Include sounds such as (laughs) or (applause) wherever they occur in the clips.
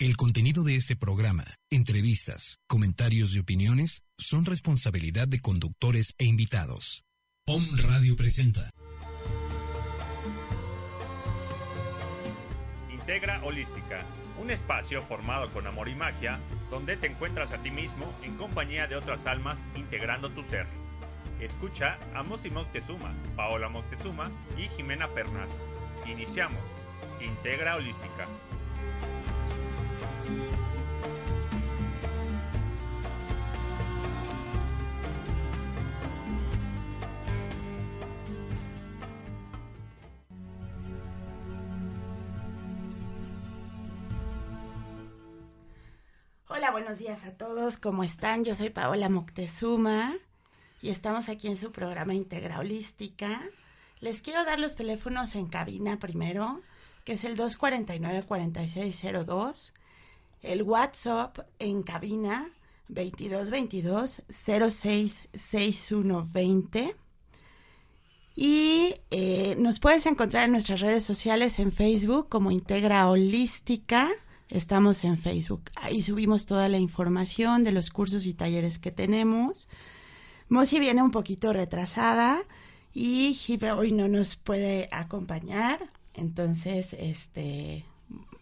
El contenido de este programa, entrevistas, comentarios y opiniones son responsabilidad de conductores e invitados. Om Radio presenta. Integra Holística, un espacio formado con amor y magia, donde te encuentras a ti mismo en compañía de otras almas integrando tu ser. Escucha a Mosi Moctezuma, Paola Moctezuma y Jimena Pernas. Iniciamos. Integra Holística. Hola, buenos días a todos. ¿Cómo están? Yo soy Paola Moctezuma y estamos aquí en su programa Integra Holística. Les quiero dar los teléfonos en cabina primero, que es el 249-4602, el WhatsApp en cabina 2222-066120. Y eh, nos puedes encontrar en nuestras redes sociales en Facebook como Integra Holística. Estamos en Facebook. Ahí subimos toda la información de los cursos y talleres que tenemos. Mosi viene un poquito retrasada y Jive hoy no nos puede acompañar. Entonces, este,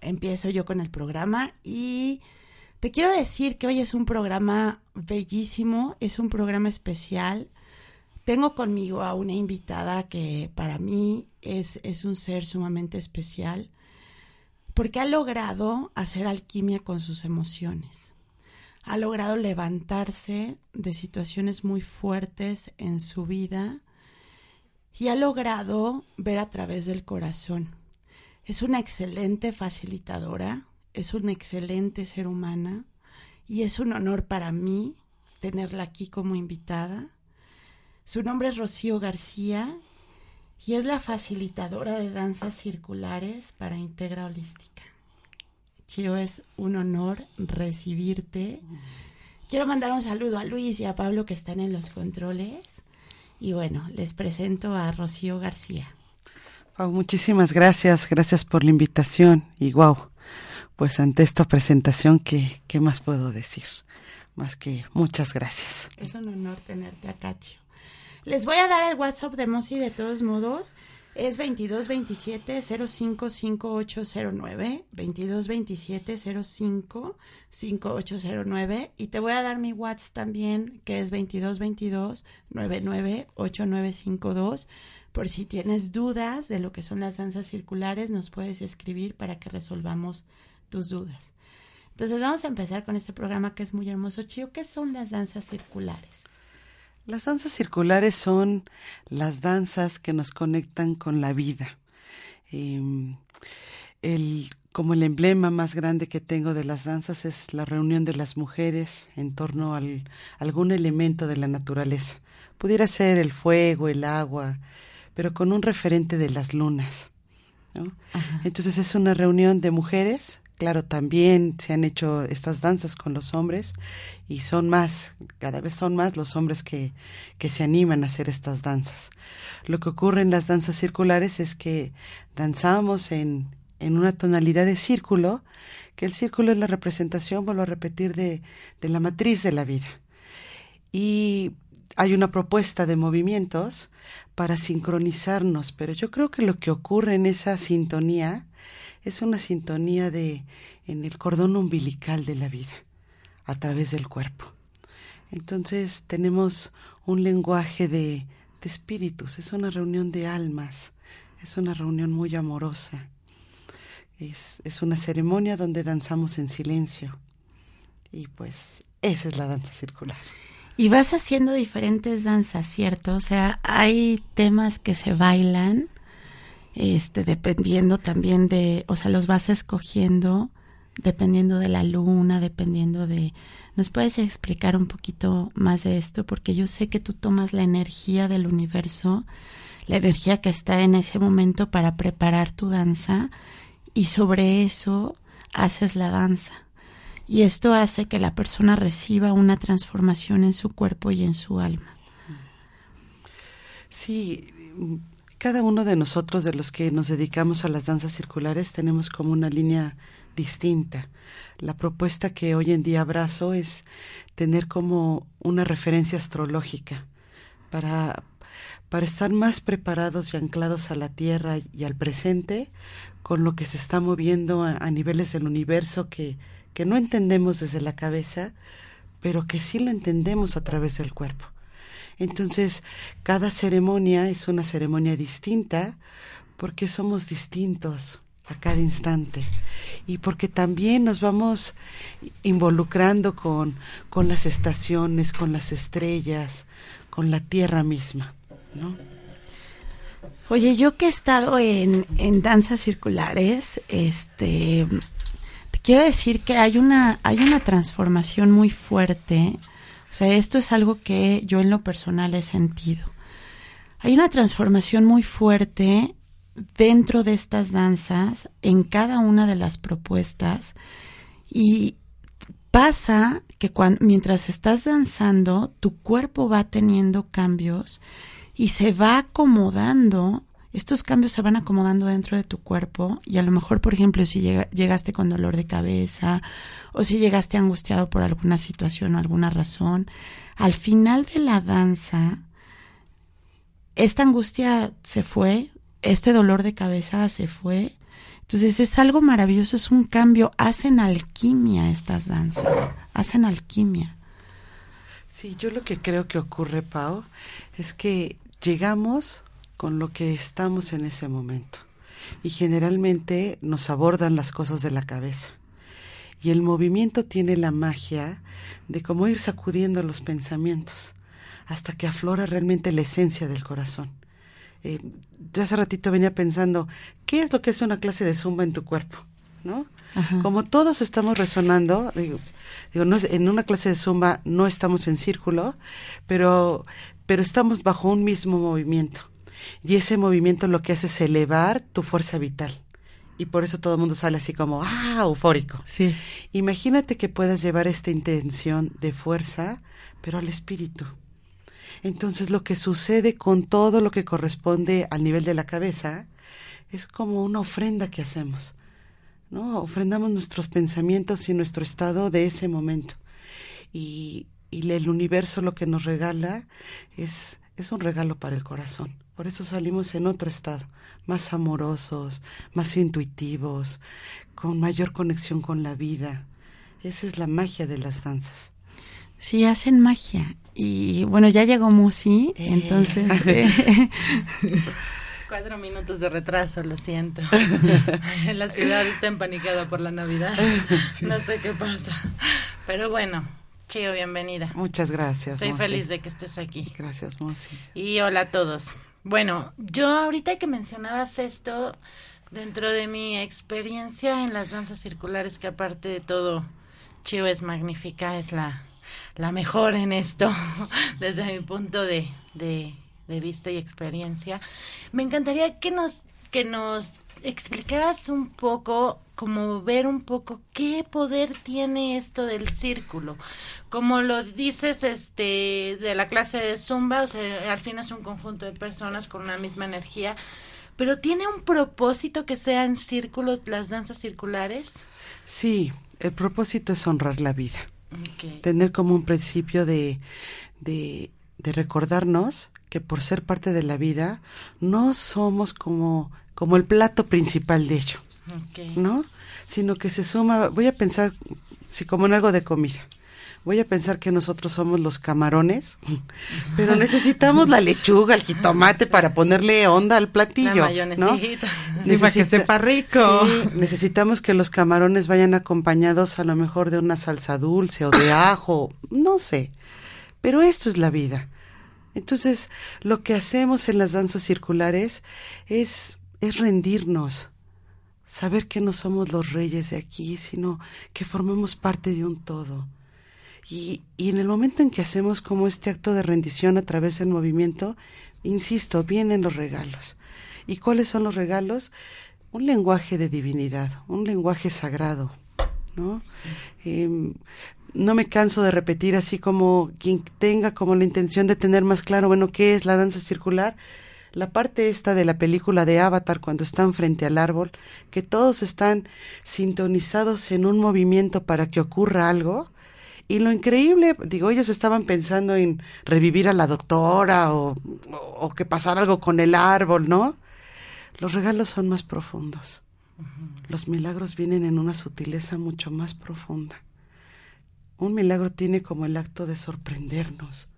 empiezo yo con el programa y te quiero decir que hoy es un programa bellísimo, es un programa especial. Tengo conmigo a una invitada que para mí es, es un ser sumamente especial porque ha logrado hacer alquimia con sus emociones. Ha logrado levantarse de situaciones muy fuertes en su vida y ha logrado ver a través del corazón. Es una excelente facilitadora, es una excelente ser humana y es un honor para mí tenerla aquí como invitada. Su nombre es Rocío García y es la facilitadora de danzas circulares para Integra Holística. Chio, es un honor recibirte. Quiero mandar un saludo a Luis y a Pablo que están en los controles. Y bueno, les presento a Rocío García. Muchísimas gracias, gracias por la invitación y wow, pues ante esta presentación, ¿qué, ¿qué más puedo decir? Más que muchas gracias. Es un honor tenerte acá, Chio. Les voy a dar el WhatsApp de Mosi de todos modos. Es 2227 055809 2227 055809 y te voy a dar mi WhatsApp también que es 2222 998952 por si tienes dudas de lo que son las danzas circulares nos puedes escribir para que resolvamos tus dudas. Entonces vamos a empezar con este programa que es muy hermoso. Chío, ¿qué son las danzas circulares? Las danzas circulares son las danzas que nos conectan con la vida. Em, el, como el emblema más grande que tengo de las danzas es la reunión de las mujeres en torno a algún elemento de la naturaleza. Pudiera ser el fuego, el agua, pero con un referente de las lunas. Entonces es una reunión de mujeres Claro, también se han hecho estas danzas con los hombres y son más, cada vez son más los hombres que, que se animan a hacer estas danzas. Lo que ocurre en las danzas circulares es que danzamos en, en una tonalidad de círculo, que el círculo es la representación, vuelvo a repetir, de, de la matriz de la vida. Y hay una propuesta de movimientos para sincronizarnos, pero yo creo que lo que ocurre en esa sintonía es una sintonía de en el cordón umbilical de la vida a través del cuerpo. Entonces tenemos un lenguaje de, de espíritus, es una reunión de almas, es una reunión muy amorosa. Es, es una ceremonia donde danzamos en silencio. Y pues esa es la danza circular. Y vas haciendo diferentes danzas, ¿cierto? O sea, hay temas que se bailan este, dependiendo también de, o sea, los vas escogiendo dependiendo de la luna, dependiendo de... ¿Nos puedes explicar un poquito más de esto? Porque yo sé que tú tomas la energía del universo, la energía que está en ese momento para preparar tu danza y sobre eso haces la danza. Y esto hace que la persona reciba una transformación en su cuerpo y en su alma. Sí, cada uno de nosotros, de los que nos dedicamos a las danzas circulares, tenemos como una línea distinta. La propuesta que hoy en día abrazo es tener como una referencia astrológica para, para estar más preparados y anclados a la Tierra y al presente con lo que se está moviendo a, niveles del universo que, que no entendemos desde la cabeza, pero que sí lo entendemos a través del cuerpo. Entonces, cada ceremonia es una ceremonia distinta porque somos distintos a cada instante y porque también nos vamos involucrando con, con las estaciones, con las estrellas, con la tierra misma, ¿no? Oye, yo que he estado en, en danzas circulares, este, te quiero decir que hay una, hay una transformación muy fuerte. O sea, esto es algo que yo en lo personal he sentido. Hay una transformación muy fuerte dentro de estas danzas, en cada una de las propuestas, y pasa que cuando, mientras estás danzando, tu cuerpo va teniendo cambios y se va acomodando, estos cambios se van acomodando dentro de tu cuerpo y a lo mejor, por ejemplo, si llegaste con dolor de cabeza o si llegaste angustiado por alguna situación o alguna razón, al final de la danza, esta angustia se fue, este dolor de cabeza se fue. Entonces es algo maravilloso, es un cambio, hacen alquimia estas danzas, hacen alquimia. Sí, yo lo que creo que ocurre, Pau, es que llegamos con lo que estamos en ese momento. Y generalmente nos abordan las cosas de la cabeza. Y el movimiento tiene la magia de cómo ir sacudiendo los pensamientos hasta que aflora realmente la esencia del corazón. Eh, yo hace ratito venía pensando, ¿qué es lo que es una clase de zumba en tu cuerpo? ¿No? Como todos estamos resonando, digo, digo no, en una clase de zumba no estamos en círculo, pero pero estamos bajo un mismo movimiento. Y ese movimiento lo que hace es elevar tu fuerza vital. Y por eso todo el mundo sale así como, ah, eufórico. Sí. Imagínate que puedas llevar esta intención de fuerza, pero al espíritu. Entonces lo que sucede con todo lo que corresponde al nivel de la cabeza es como una ofrenda que hacemos. ¿no? Ofrendamos nuestros pensamientos y nuestro estado de ese momento. Y, y el universo lo que nos regala es, es un regalo para el corazón. Por eso salimos en otro estado, más amorosos, más intuitivos, con mayor conexión con la vida. Esa es la magia de las danzas. Sí, hacen magia. Y bueno, ya llegó Musi, eh. entonces... (laughs) Eh, Cuatro minutos de retraso, lo siento. (laughs) la ciudad está empanicada por la Navidad. No sé qué pasa. Pero bueno, Chío, bienvenida. Muchas gracias. Estoy feliz de que estés aquí. Gracias, Mosi. Y hola a todos. Bueno, yo ahorita que mencionabas esto, dentro de mi experiencia en las danzas circulares, que aparte de todo, Chío es magnífica, es la, la mejor en esto, (laughs) desde mi punto de, de, de vista y experiencia. Me encantaría que nos, que nos explicaras un poco, como ver un poco qué poder tiene esto del círculo. Como lo dices, este, de la clase de Zumba, o sea, al fin es un conjunto de personas con una misma energía, pero tiene un propósito que sean círculos, las danzas circulares. Sí, el propósito es honrar la vida. Tener como un principio de, de, de recordarnos que por ser parte de la vida no somos como como el plato principal de ello, ¿no? Sino que se suma, voy a pensar, si como en algo de comida, voy a pensar que nosotros somos los camarones, (laughs) pero necesitamos la lechuga, el jitomate para ponerle onda al platillo, ¿no? para que sepa rico. necesitamos que los camarones vayan acompañados a lo mejor de una salsa dulce o de ajo, no sé. Pero esto es la vida. Entonces, lo que hacemos en las danzas circulares es es rendirnos, saber que no somos los reyes de aquí, sino que formamos parte de un todo. Y, y, en el momento en que hacemos como este acto de rendición a través del movimiento, insisto, vienen los regalos. ¿Y cuáles son los regalos? Un lenguaje de divinidad, un lenguaje sagrado, ¿no? Em, no me canso de repetir así como quien tenga como la intención de tener más claro, bueno, ¿qué es la danza circular? La parte esta de la película de Avatar cuando están frente al árbol, que todos están sintonizados en un movimiento para que ocurra algo. Y lo increíble, digo, ellos estaban pensando en revivir a la doctora o, o, que pasara algo con el árbol, ¿no? Los regalos son más profundos. Los milagros vienen en una sutileza mucho más profunda. Un milagro tiene como el acto de sorprendernos.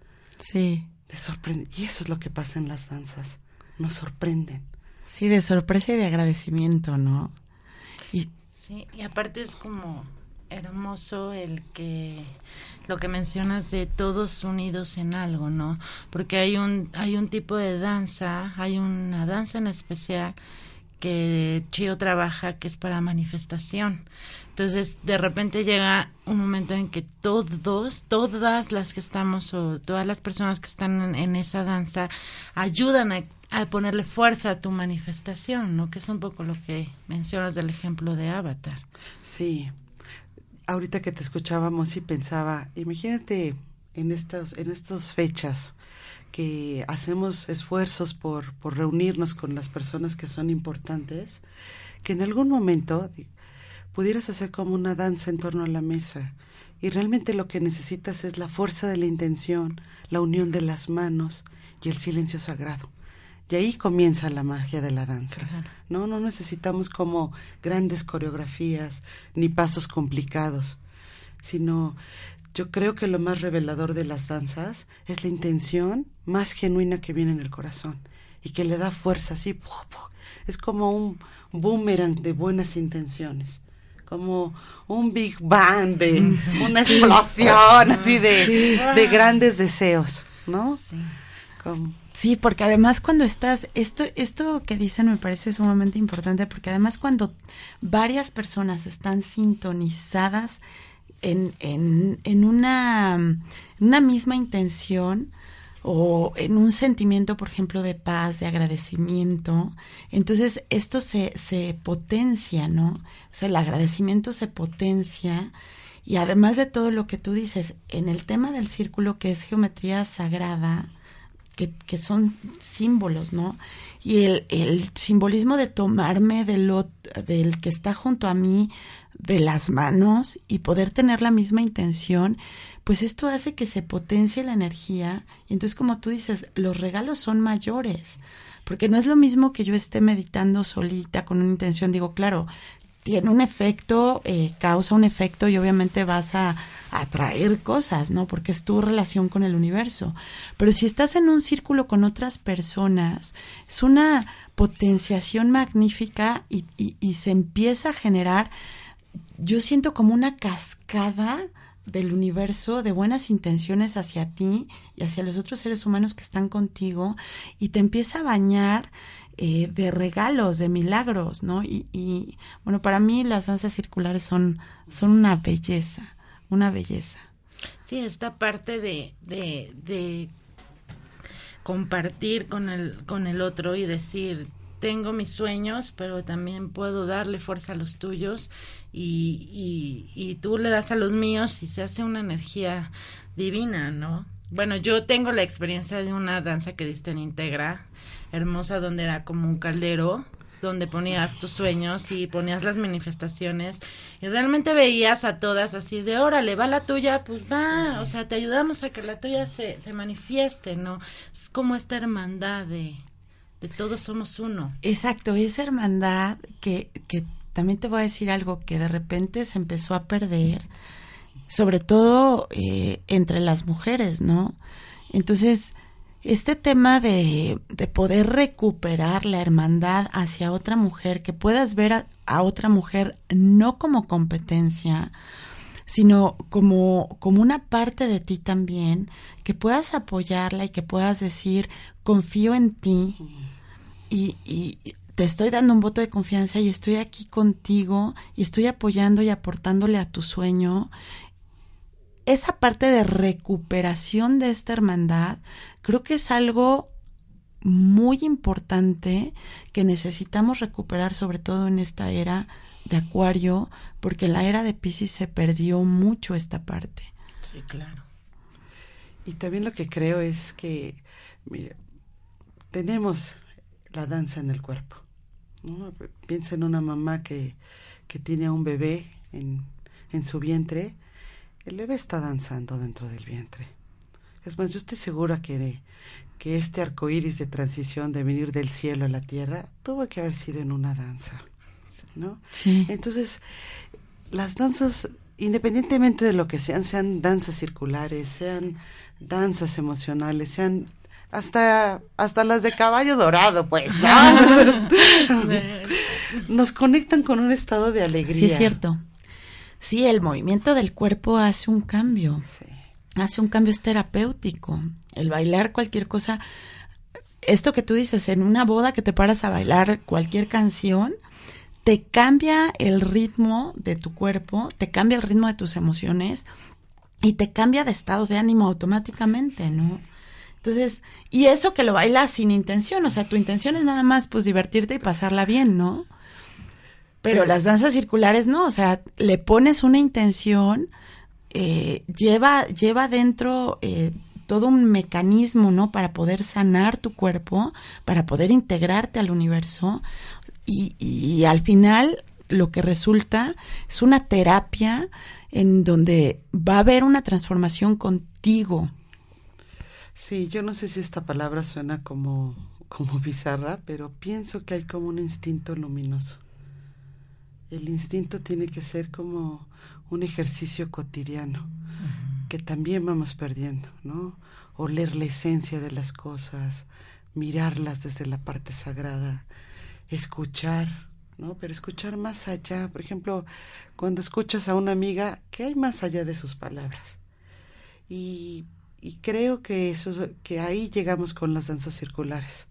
Sí. Y eso es lo que pasa en las danzas. Nos sorprenden. Sí, de sorpresa y de agradecimiento, ¿no? Y sí, y aparte es como hermoso el que lo que mencionas de todos unidos en algo, ¿no? Porque hay un hay un tipo de danza, hay una danza en especial que Chio trabaja que es para manifestación. Entonces, de repente llega un momento en que todos, todas las que estamos o todas las personas que están en, esa danza ayudan a, a, ponerle fuerza a tu manifestación, ¿no? Que es un poco lo que mencionas del ejemplo de Avatar. Sí. Ahorita que te escuchábamos y pensaba, imagínate en estas en estas fechas que hacemos esfuerzos por, por reunirnos con las personas que son importantes, que en algún momento pudieras hacer como una danza en torno a la mesa. Y realmente lo que necesitas es la fuerza de la intención, la unión de las manos y el silencio sagrado. Y ahí comienza la magia de la danza. No, no necesitamos como grandes coreografías ni pasos complicados, sino yo creo que lo más revelador de las danzas es la intención más genuina que viene en el corazón y que le da fuerza así. Es como un boomerang de buenas intenciones como un Big Bang de (laughs) una explosión así de, de, grandes deseos, ¿no? Sí. Sí, porque además cuando estás, esto, esto que dicen me parece sumamente importante, porque además cuando varias personas están sintonizadas en, en, en una, una misma intención, o en un sentimiento, por ejemplo, de paz, de agradecimiento, entonces esto se, se potencia, ¿no? O sea, el agradecimiento se potencia y además de todo lo que tú dices, en el tema del círculo que es geometría sagrada, que, que son símbolos, ¿no? Y el, el simbolismo de tomarme del, del que está junto a mí de las manos y poder tener la misma intención, pues esto hace que se potencie la energía y entonces como tú dices, los regalos son mayores, porque no es lo mismo que yo esté meditando solita con una intención, digo, claro, tiene un efecto, eh, causa un efecto y obviamente vas a, atraer cosas, ¿no? Porque es tu relación con el universo. Pero si estás en un círculo con otras personas, es una potenciación magnífica y, y se empieza a generar, yo siento como una cascada del universo de buenas intenciones hacia ti y hacia los otros seres humanos que están contigo y te empieza a bañar eh, de regalos, de milagros, ¿no? Y, y, bueno, para mí las danzas circulares son, son una belleza, una belleza. Sí, esta parte de, de, de compartir con el, con el otro y decir, tengo mis sueños, pero también puedo darle fuerza a los tuyos y, y, tú le das a los míos y se hace una energía divina, ¿no? Bueno, yo tengo la experiencia de una danza que diste en Integra, hermosa, donde era como un caldero, donde ponías tus sueños y ponías las manifestaciones y realmente veías a todas así de órale, va la tuya, pues va, o sea, te ayudamos a que la tuya se, se manifieste, ¿no? Es como esta hermandad de, de todos somos uno. Exacto, esa hermandad que, que también te voy a decir algo que de repente se empezó a perder, sobre todo eh, entre las mujeres, ¿no? Entonces, este tema de, de, poder recuperar la hermandad hacia otra mujer, que puedas ver a, a, otra mujer no como competencia, sino como, como una parte de ti también, que puedas apoyarla y que puedas decir, confío en ti, y, y te estoy dando un voto de confianza y estoy aquí contigo y estoy apoyando y aportándole a tu sueño. Esa parte de recuperación de esta hermandad creo que es algo muy importante que necesitamos recuperar sobre todo en esta era de Acuario porque en la era de Pisces se perdió mucho esta parte. Sí, claro. Y también lo que creo es que, mire, tenemos la danza en el cuerpo. Piensa en una mamá que, que tiene a un bebé en, en su vientre. El bebé está danzando dentro del vientre. Es más, yo estoy segura que, que este arco iris de transición de venir del cielo a la tierra tuvo que haber sido en una danza. ¿No? Sí. Entonces, las danzas, independientemente de lo que sean, sean danzas circulares, sean danzas emocionales, sean hasta, hasta las de caballo dorado, pues, ¿no? (laughs) Nos conectan con un estado de alegría. Sí, es cierto. Sí, el movimiento del cuerpo hace un cambio. Hace un cambio es terapéutico. El bailar cualquier cosa. Esto que tú dices, en una boda que te paras a bailar cualquier canción, te cambia el ritmo de tu cuerpo, te cambia el ritmo de tus emociones y te cambia de estado de ánimo automáticamente, ¿no? Entonces, y eso que lo bailas sin intención, o sea, tu intención es nada más pues divertirte y pasarla bien, ¿no? Pero las danzas circulares no, o sea, le pones una intención, eh, lleva, lleva dentro eh, todo un mecanismo, ¿no? Para poder sanar tu cuerpo, para poder integrarte al universo. Y, y al final lo que resulta es una terapia en donde va a haber una transformación contigo, Sí, yo no sé si esta palabra suena como, como bizarra, pero pienso que hay como un instinto luminoso. El instinto tiene que ser como un ejercicio cotidiano, que también vamos perdiendo, ¿no? Oler la esencia de las cosas, mirarlas desde la parte sagrada, escuchar, ¿no? Pero escuchar más allá. Por ejemplo, cuando escuchas a una amiga, ¿qué hay más allá de sus palabras? Y y creo que eso que ahí llegamos con las danzas circulares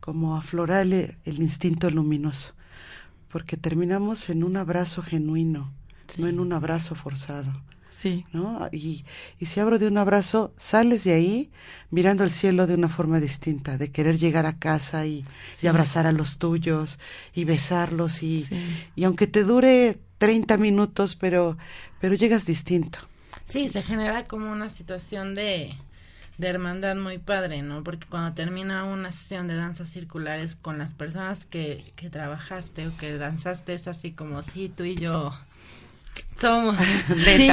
como aflorar el, instinto luminoso porque terminamos en un abrazo genuino no en un abrazo forzado sí. no y, y si abro de un abrazo sales de ahí mirando el cielo de una forma distinta de querer llegar a casa y, y abrazar a los tuyos y besarlos y, y aunque te dure 30 minutos pero pero llegas distinto Sí, se genera como una situación de, de hermandad muy padre, ¿no? Porque cuando termina una sesión de danzas circulares con las personas que, que trabajaste o que danzaste, es así como, sí, tú y yo somos (laughs) de sí, (laughs)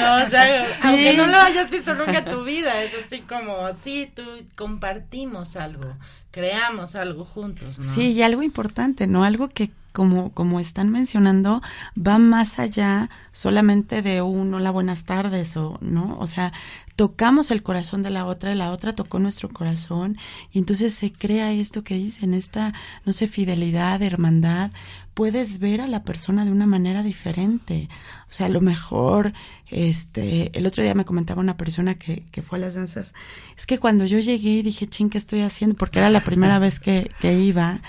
no, o sea, aunque no lo hayas visto nunca en tu vida, es así como, sí, tú compartimos algo, creamos algo juntos, ¿no? Sí, y algo importante, ¿no? Algo que como, como están mencionando, va más allá solamente de un hola, buenas tardes, o, ¿no? O sea, tocamos el corazón de la otra, la otra tocó nuestro corazón, y entonces se crea esto que dicen, esta, no sé, fidelidad, hermandad, puedes ver a la persona de una manera diferente. O sea, a lo mejor, este, el otro día me comentaba una persona que, que fue a las danzas, es que cuando yo llegué y dije, ching, ¿qué estoy haciendo? Porque era la primera (laughs) vez que, que iba,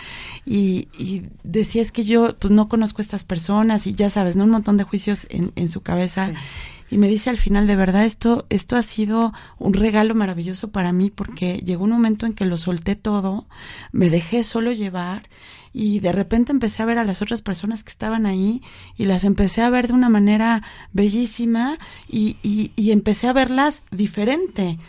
y, y decía, es que yo, pues no conozco a estas personas, y ya sabes, ¿no? Un montón de juicios en, en su cabeza. Y me dice al final, de verdad, esto, esto ha sido un regalo maravilloso para mí porque llegó un momento en que lo solté todo, me dejé solo llevar y de repente empecé a ver a las otras personas que estaban ahí y las empecé a ver de una manera bellísima y, y, y empecé a verlas diferente.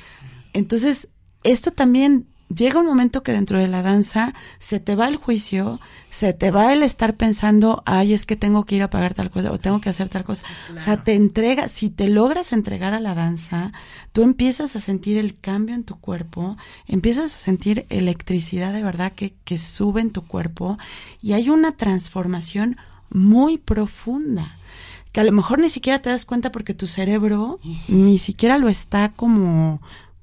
Entonces, esto también llega un momento que dentro de la danza se te va el juicio, se te va el estar pensando, ay, es que tengo que ir a pagar tal cosa o tengo que hacer tal cosa. O sea, te entrega, si te logras entregar a la danza, tú empiezas a sentir el cambio en tu cuerpo, empiezas a sentir electricidad de verdad que, que sube en tu cuerpo y hay una transformación muy profunda que a lo mejor ni siquiera te das cuenta porque tu cerebro ni siquiera lo está como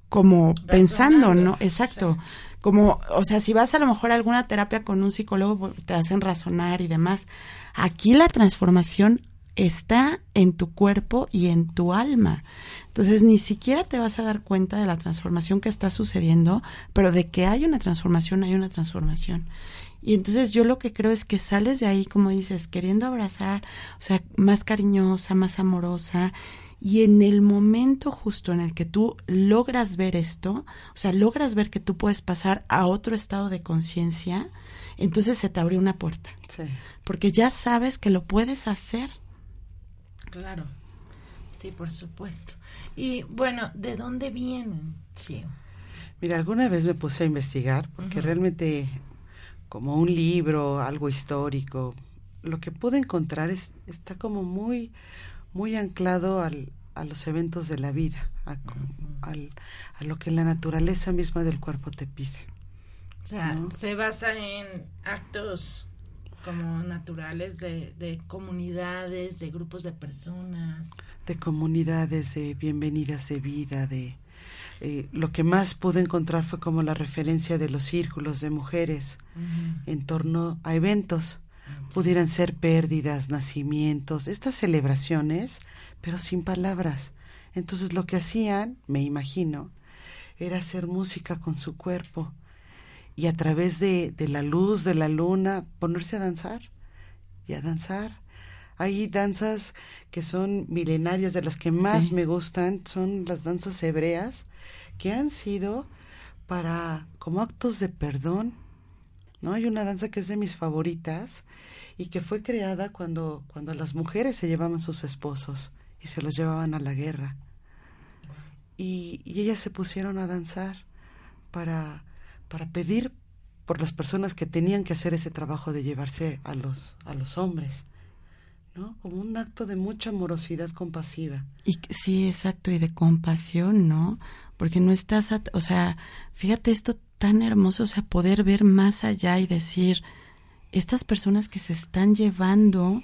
como pensando, ¿no? Exacto. Como, o sea, si vas a lo mejor a alguna terapia con un psicólogo, pues, te hacen razonar y demás. Aquí la transformación está en tu cuerpo y en tu alma. Entonces, ni siquiera te vas a dar cuenta de la transformación que está sucediendo, pero de que hay una transformación, hay una transformación. Y entonces yo lo que creo es que sales de ahí, como dices, queriendo abrazar, o sea, más cariñosa, más amorosa, y en el momento justo en el que tú logras ver esto, o sea, logras ver que tú puedes pasar a otro estado de conciencia, entonces se te abre una puerta. Sí. Porque ya sabes que lo puedes hacer. Claro. Sí, por supuesto. Y bueno, ¿de dónde vienen, Chio? Mira, alguna vez me puse a investigar, porque realmente como un libro, algo histórico, lo que pude encontrar es, está como muy, muy anclado al, a los eventos de la vida, a, al, a lo que la naturaleza misma del cuerpo te pide. O sea, se basa en actos como naturales de, de comunidades, de grupos de personas. De comunidades, de bienvenidas de vida, de... Eh, lo que más pude encontrar fue como la referencia de los círculos de mujeres en torno a eventos. Pudieran ser pérdidas, nacimientos, estas celebraciones, pero sin palabras. Entonces lo que hacían, me imagino, era hacer música con su cuerpo y a través de, de la luz de la luna ponerse a danzar y a danzar. Hay danzas que son milenarias, de las que más me gustan, son las danzas hebreas, que han sido para como actos de perdón. ¿No? Hay una danza que es de mis favoritas y que fue creada cuando, cuando las mujeres se llevaban sus esposos y se los llevaban a la guerra. Y, ellas se pusieron a danzar para para pedir por las personas que tenían que hacer ese trabajo de llevarse a los, a los hombres, ¿no? Como un acto de mucha amorosidad compasiva. Y sí, exacto, y de compasión, ¿no? Porque no estás, o sea, fíjate esto tan hermoso, o sea, poder ver más allá y decir, estas personas que se están llevando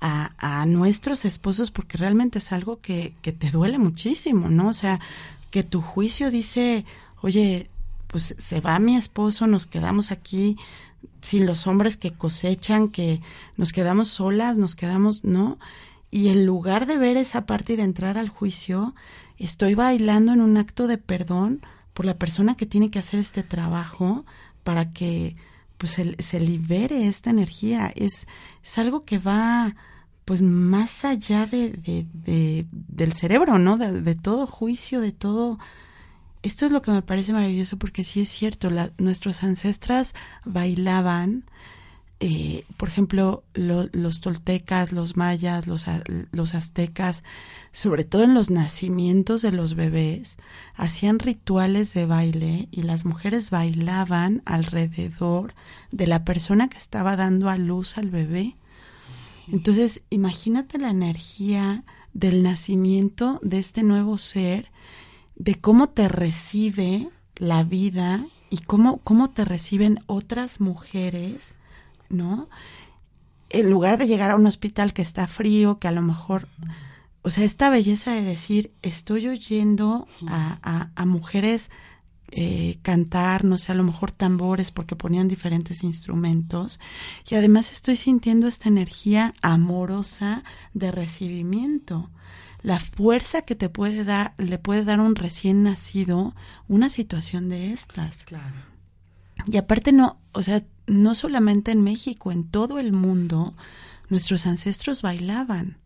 a, a nuestros esposos, porque realmente es algo que, que te duele muchísimo, ¿no? O sea, que tu juicio dice, oye, pues se va mi esposo, nos quedamos aquí sin los hombres que cosechan, que nos quedamos solas, nos quedamos, ¿no? Y en lugar de ver esa parte y de entrar al juicio, estoy bailando en un acto de perdón por la persona que tiene que hacer este trabajo para que pues se, libere esta energía. Es, es algo que va pues más allá de, de, de del cerebro, ¿no? De, de, todo juicio, de todo esto es lo que me parece maravilloso porque sí es cierto, nuestros ancestras bailaban, eh, por ejemplo, los toltecas, los mayas, los, los aztecas, sobre todo en los nacimientos de los bebés, hacían rituales de baile y las mujeres bailaban alrededor de la persona que estaba dando a luz al bebé. Entonces, imagínate la energía del nacimiento de este nuevo ser de cómo te recibe la vida y cómo, cómo te reciben otras mujeres, ¿no? En lugar de llegar a un hospital que está frío, que a lo mejor, o sea, esta belleza de decir, estoy oyendo a, a, mujeres eh, cantar, no sé, a lo mejor tambores porque ponían diferentes instrumentos y además estoy sintiendo esta energía amorosa de recibimiento la fuerza que te puede dar, le puede dar a un recién nacido una situación de estas. Claro. Y aparte no, o sea, no solamente en México, en todo el mundo, nuestros ancestros bailaban.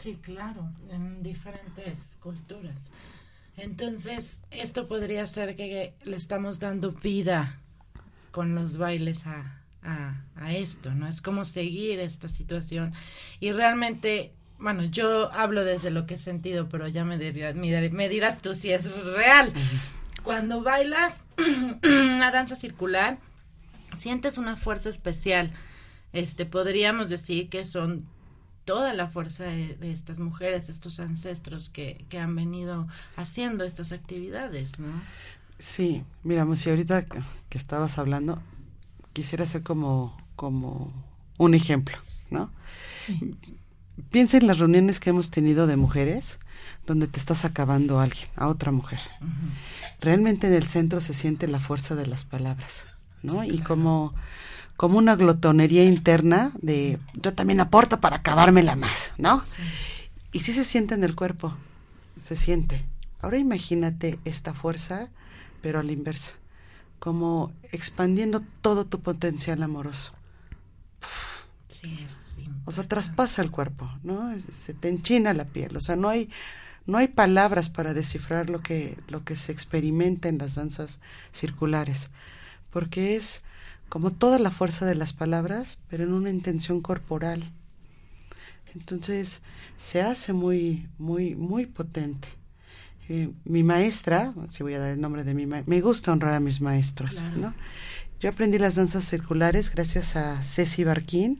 Sí, claro, en diferentes culturas. Entonces, esto podría ser que le estamos dando vida con los bailes a, a, a esto, ¿no? Es como seguir esta situación. Y realmente bueno, yo hablo desde lo que he sentido, pero ya me, dirás, me dirás tú si es real. Cuando bailas (clears throat) una danza circular, sientes una fuerza especial. Este, podríamos decir que son toda la fuerza de, estas mujeres, estos ancestros que, que, han venido haciendo estas actividades, ¿no? Sí, mira, si ahorita que estabas hablando, quisiera hacer como, como un ejemplo, ¿no? Sí piensa en las reuniones que hemos tenido de mujeres donde te estás acabando a alguien, a otra mujer. Realmente en el centro se siente la fuerza de las palabras, ¿no? Y como, como una glotonería interna de yo también aporto para acabármela más, ¿no? Y sí se siente en el cuerpo, se siente. Ahora imagínate esta fuerza, pero a la inversa, como expandiendo todo tu potencial amoroso. Sí, es o sea, traspasa el cuerpo, ¿no? Se te enchina la piel, o sea, no hay no hay palabras para descifrar lo que lo que se experimenta en las danzas circulares, porque es como toda la fuerza de las palabras, pero en una intención corporal. Entonces, se hace muy muy muy potente. Eh, mi maestra, si voy a dar el nombre de mi maestra, me gusta honrar a mis maestros, ¿no? Yo aprendí las danzas circulares gracias a Ceci Barquín,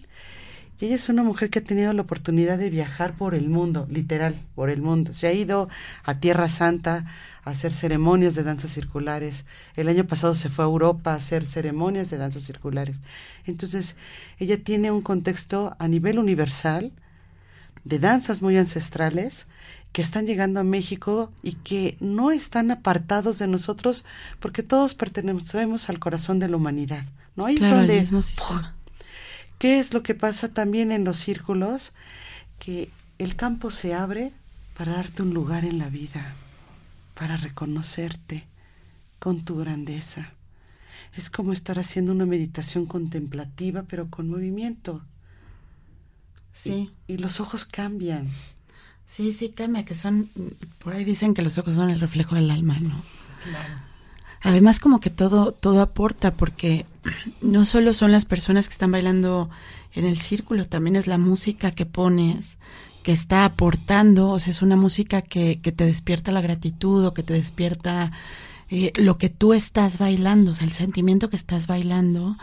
y ella es una mujer que ha tenido la oportunidad de viajar por el mundo, literal, por el mundo. Se ha ido a Tierra Santa a hacer ceremonias de danzas circulares. El año pasado se fue a Europa a hacer ceremonias de danzas circulares. Entonces, ella tiene un contexto a nivel universal de danzas muy ancestrales que están llegando a México y que no están apartados de nosotros porque todos pertenecemos al corazón de la humanidad. ¿no? Ahí claro, donde, el mismo sistema. ¿Qué es lo que pasa también en los círculos? Que el campo se abre para darte un lugar en la vida, para reconocerte con tu grandeza. Es como estar haciendo una meditación contemplativa, pero con movimiento. Sí. Y, y los ojos cambian. Sí, sí, cambia, que son, por ahí dicen que los ojos son el reflejo del alma, ¿no? Claro. Además como que todo todo aporta porque no solo son las personas que están bailando en el círculo, también es la música que pones que está aportando, o sea, es una música que, que te despierta la gratitud o que te despierta eh, lo que tú estás bailando, o sea, el sentimiento que estás bailando.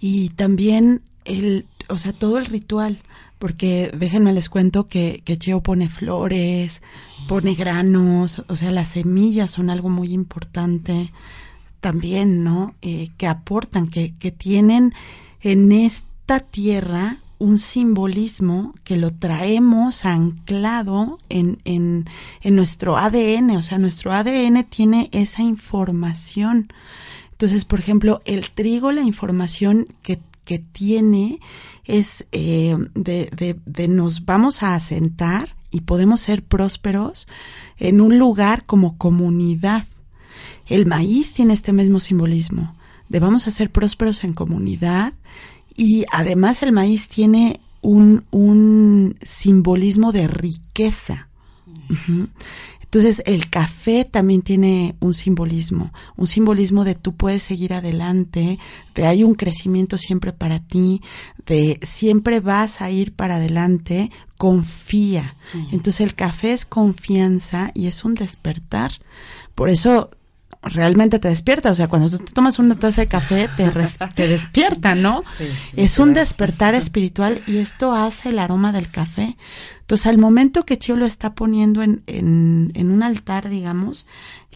Y también el, o sea, todo el ritual, porque déjenme les cuento que, que Cheo pone flores, pone granos, o sea, las semillas son algo muy importante también, ¿no? Eh, que aportan, que, que tienen en esta tierra un simbolismo que lo traemos anclado en, en, en nuestro ADN, o sea, nuestro ADN tiene esa información. Entonces, por ejemplo, el trigo, la información que, que tiene es eh, de, de, de, nos vamos a asentar y podemos ser prósperos en un lugar como comunidad. El maíz tiene este mismo simbolismo de vamos a ser prósperos en comunidad y además el maíz tiene un, un simbolismo de riqueza. Uh -huh. Entonces el café también tiene un simbolismo, un simbolismo de tú puedes seguir adelante, de hay un crecimiento siempre para ti, de siempre vas a ir para adelante, confía. Entonces el café es confianza y es un despertar. Por eso realmente te despierta. O sea, cuando tú te tomas una taza de café, te, (laughs) te despierta, ¿no? Sí, es un despertar espiritual y esto hace el aroma del café. Entonces, al momento que Chio lo está poniendo en, en, en un altar, digamos,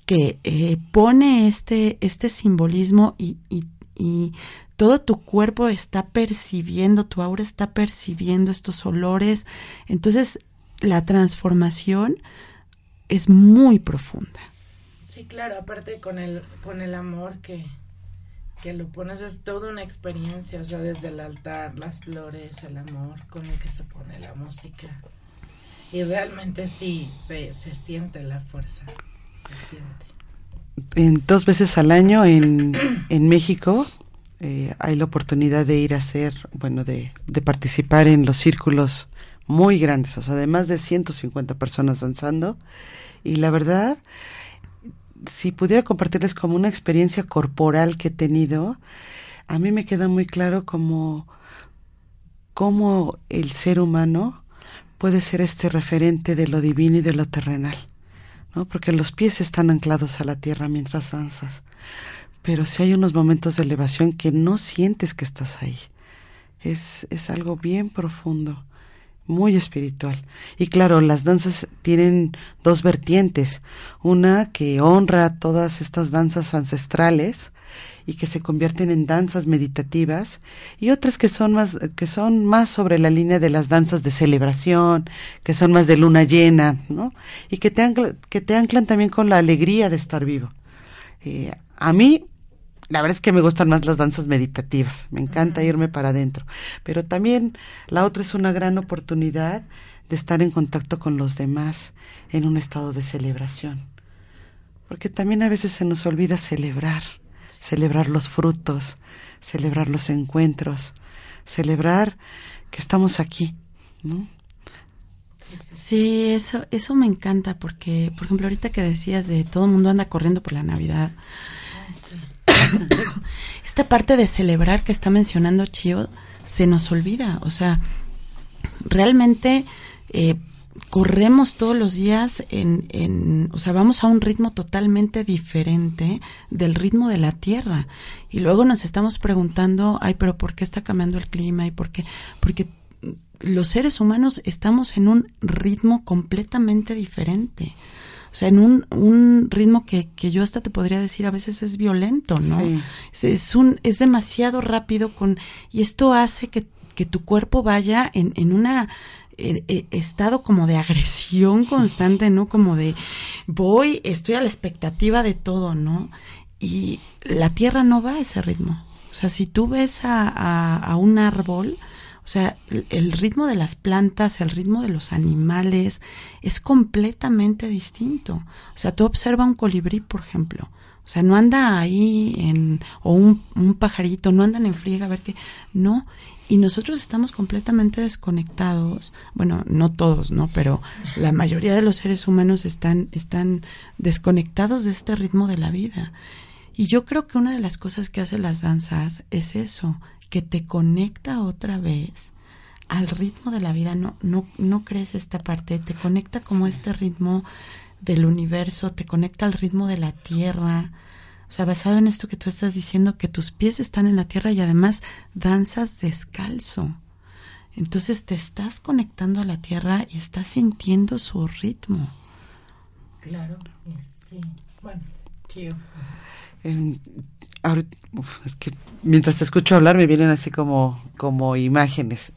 que eh, pone este, este simbolismo y, y, y todo tu cuerpo está percibiendo, tu aura está percibiendo estos olores. Entonces, la transformación es muy profunda. Sí, claro, aparte con el, con el amor que, que lo pones, es toda una experiencia, o sea, desde el altar, las flores, el amor con el que se pone la música. Y realmente sí, se, se siente la fuerza, se siente. En, dos veces al año en, en México eh, hay la oportunidad de ir a hacer, bueno, de, de participar en los círculos muy grandes, o sea, de más de 150 personas danzando. Y la verdad, si pudiera compartirles como una experiencia corporal que he tenido, a mí me queda muy claro como cómo el ser humano puede ser este referente de lo divino y de lo terrenal, ¿no? Porque los pies están anclados a la tierra mientras danzas, pero si hay unos momentos de elevación que no sientes que estás ahí, es, es algo bien profundo muy espiritual. Y claro, las danzas tienen dos vertientes. Una que honra todas estas danzas ancestrales y que se convierten en danzas meditativas y otras que son más que son más sobre la línea de las danzas de celebración, que son más de luna llena, ¿no? Y que te anclan, que te anclan también con la alegría de estar vivo. Eh, a mí la verdad es que me gustan más las danzas meditativas, me encanta uh -huh. irme para adentro, pero también la otra es una gran oportunidad de estar en contacto con los demás en un estado de celebración, porque también a veces se nos olvida celebrar, celebrar los frutos, celebrar los encuentros, celebrar que estamos aquí, ¿no? Sí, eso, eso me encanta porque, por ejemplo, ahorita que decías de todo el mundo anda corriendo por la Navidad, esta parte de celebrar que está mencionando Chio se nos olvida. O sea, realmente eh, corremos todos los días en, o sea, vamos a un ritmo totalmente diferente del ritmo de la Tierra. Y luego nos estamos preguntando, ay, pero ¿por qué está cambiando el clima? ¿Y por qué? Porque los seres humanos estamos en un ritmo completamente diferente. O sea, en un, un ritmo que, que yo hasta te podría decir a veces es violento, ¿no? Es, es, un, es demasiado rápido con, y esto hace que, que tu cuerpo vaya en, en una eh, eh, estado como de agresión constante, ¿no? Como de voy, estoy a la expectativa de todo, ¿no? Y la tierra no va a ese ritmo. O sea, si tú ves a, a, a un árbol, o sea, el ritmo de las plantas, el ritmo de los animales es completamente distinto. O sea, tú observa un colibrí, por ejemplo. O sea, no anda ahí en, o un, un pajarito, no andan en friega a ver qué. No, y nosotros estamos completamente desconectados, bueno, no todos, ¿no? Pero la mayoría de los seres humanos están, están desconectados de este ritmo de la vida. Y yo creo que una de las cosas que hacen las danzas es eso, que te conecta otra vez al ritmo de la vida. No, no, no crees esta parte, te conecta como este ritmo del universo, te conecta al ritmo de la tierra, o sea, basado en esto que tú estás diciendo, que tus pies están en la tierra y además danzas descalzo. Entonces te estás conectando a la tierra y estás sintiendo su ritmo. Claro, sí. Bueno, sí. Eh, es que mientras te escucho hablar me vienen así como, como imágenes.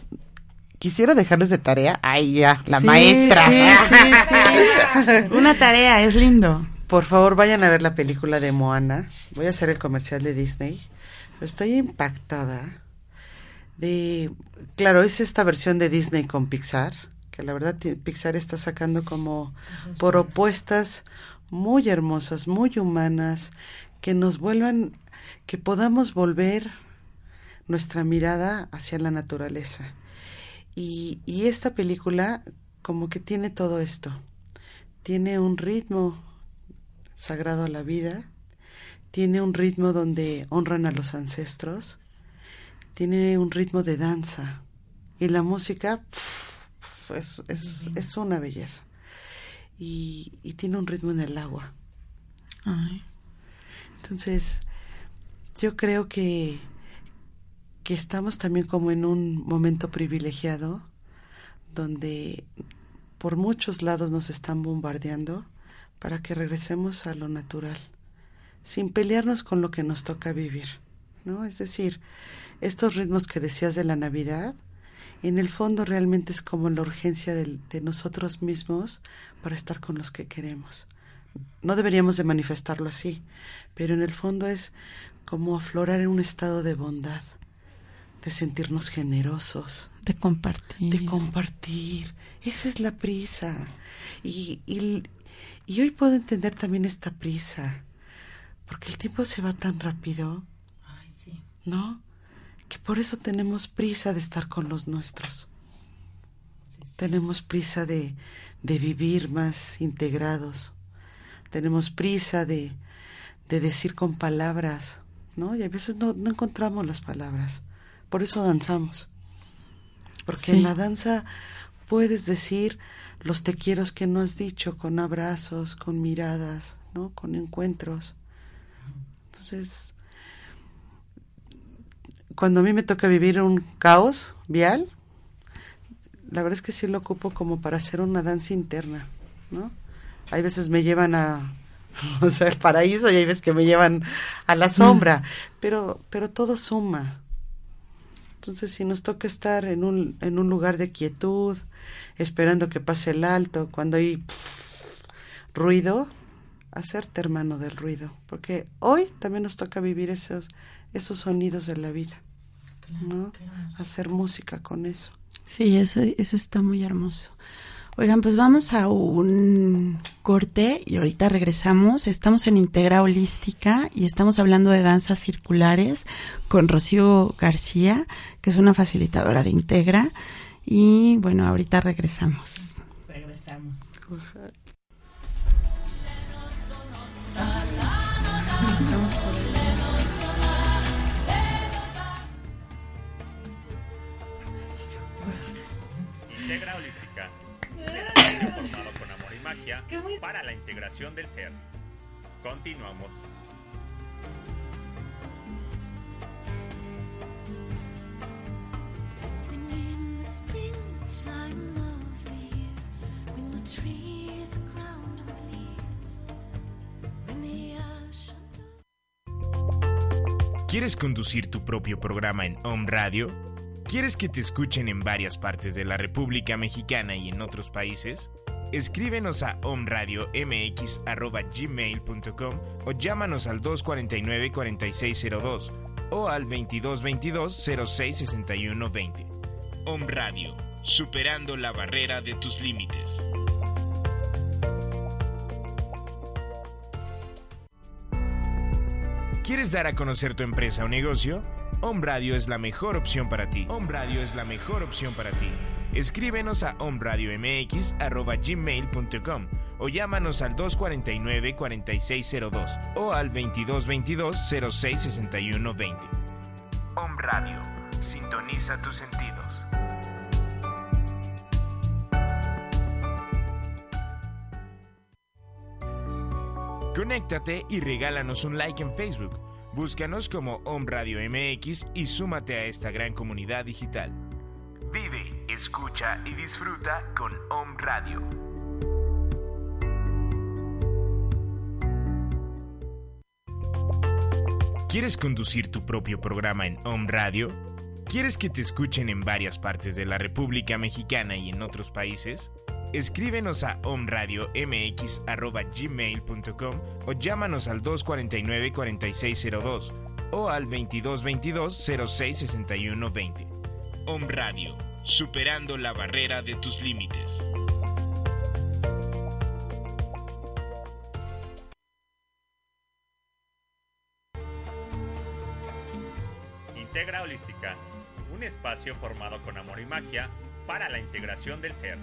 Quisiera dejarles de tarea. Ay, ya, la Sí, maestra. sí, sí, sí. (laughs) Una tarea, es lindo. Por favor, vayan a ver la película de Moana. Voy a hacer el comercial de Disney. Estoy impactada de... Claro, es esta versión de Disney con Pixar, que la verdad Pixar está sacando como propuestas muy hermosas, muy humanas, que nos vuelvan, que podamos volver nuestra mirada hacia la naturaleza. Y, y esta película como que tiene todo esto. Tiene un ritmo sagrado a la vida, tiene un ritmo donde honran a los ancestros, tiene un ritmo de danza y la música pf, pf, es, es, es una belleza. Y, y tiene un ritmo en el agua. Ay. Entonces, yo creo que, que estamos también como en un momento privilegiado donde por muchos lados nos están bombardeando para que regresemos a lo natural, sin pelearnos con lo que nos toca vivir, ¿no? Es decir, estos ritmos que decías de la Navidad, en el fondo realmente es como la urgencia del- de nosotros mismos para estar con los que queremos. No deberíamos de manifestarlo así, pero en el fondo es como aflorar en un estado de bondad, de sentirnos generosos, De compartir. de compartir. Esa es la prisa. Y, y, y hoy puedo entender también esta prisa, porque el tiempo se va tan rápido, Ay, sí. ¿no? Que por eso tenemos prisa de estar con los nuestros. Tenemos prisa de, de vivir más integrados. Tenemos prisa de, de decir con palabras, ¿no? Y a veces no, no encontramos las palabras. Por eso danzamos. Porque Sí. en la danza puedes decir los te quiero que no has dicho con abrazos, con miradas, ¿no? Con encuentros. Entonces, cuando a mí me toca vivir un caos vial, la verdad es que sí lo ocupo como para hacer una danza interna, ¿no? Hay veces me llevan a, (laughs) o sea, el paraíso y hay veces que me llevan a la sombra, pero, pero todo suma. Entonces, si nos toca estar en un, en un lugar de quietud, esperando que pase el alto, cuando hay ruido, hacerte hermano del ruido, porque hoy también nos toca vivir esos, esos sonidos de la vida, ¿no? Hacer música con eso. Sí, eso, eso está muy hermoso. Oigan, pues vamos a un corte y ahorita regresamos. Estamos en Integra Holística y estamos hablando de danzas circulares con Rocío García, que es una facilitadora de Integra. Y bueno, ahorita regresamos. Regresamos. Holística. Del ser. Continuamos. ¿Quieres conducir tu propio programa en Home Radio? ¿Quieres que te escuchen en varias partes de la República Mexicana y en otros países? Escríbenos a omradiomx.gmail.com o llámanos al 249-4602 o al 2222-066120. Om Radio, superando la barrera de tus límites. ¿Quieres dar a conocer tu empresa o negocio? Om es la mejor opción para ti. Om Radio es la mejor opción para ti. Escríbenos a omradiomx.gmail.com o llámanos al 249-4602 o al 2222-066120. Om Radio. Sintoniza tus sentidos. Conéctate y regálanos un like en Facebook. Búscanos como Om Radio MX y súmate a esta gran comunidad digital. Vive, escucha y disfruta con Om Radio. ¿Quieres conducir tu propio programa en Om Radio? ¿Quieres que te escuchen en varias partes de la República Mexicana y en otros países? Escríbenos a omradiomx.gmail.com o llámanos al 249-4602 o al 2222-066120. Om Radio, superando la barrera de tus límites. Integra Holística, un espacio formado con amor y magia para la integración del ser.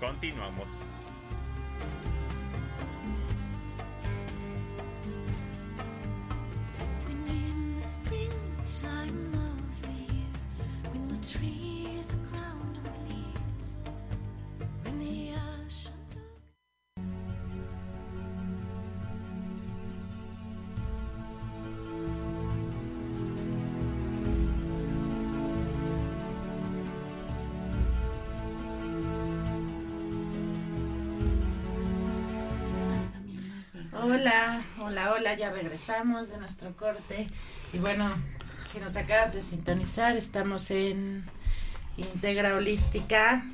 Continuamos. Hola, hola, hola, ya regresamos de nuestro corte. Y bueno, si nos acabas de sintonizar, estamos en Integra Holística.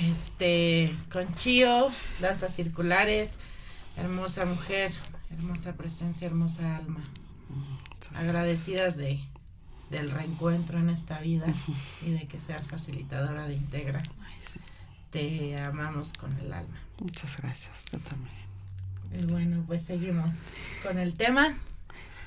Este, con Chio, danzas circulares, hermosa mujer, hermosa presencia, hermosa alma. Agradecidas de del reencuentro en esta vida y de que seas facilitadora de Integra. Te amamos con el alma. Muchas gracias, yo también. Y bueno, pues seguimos con el tema.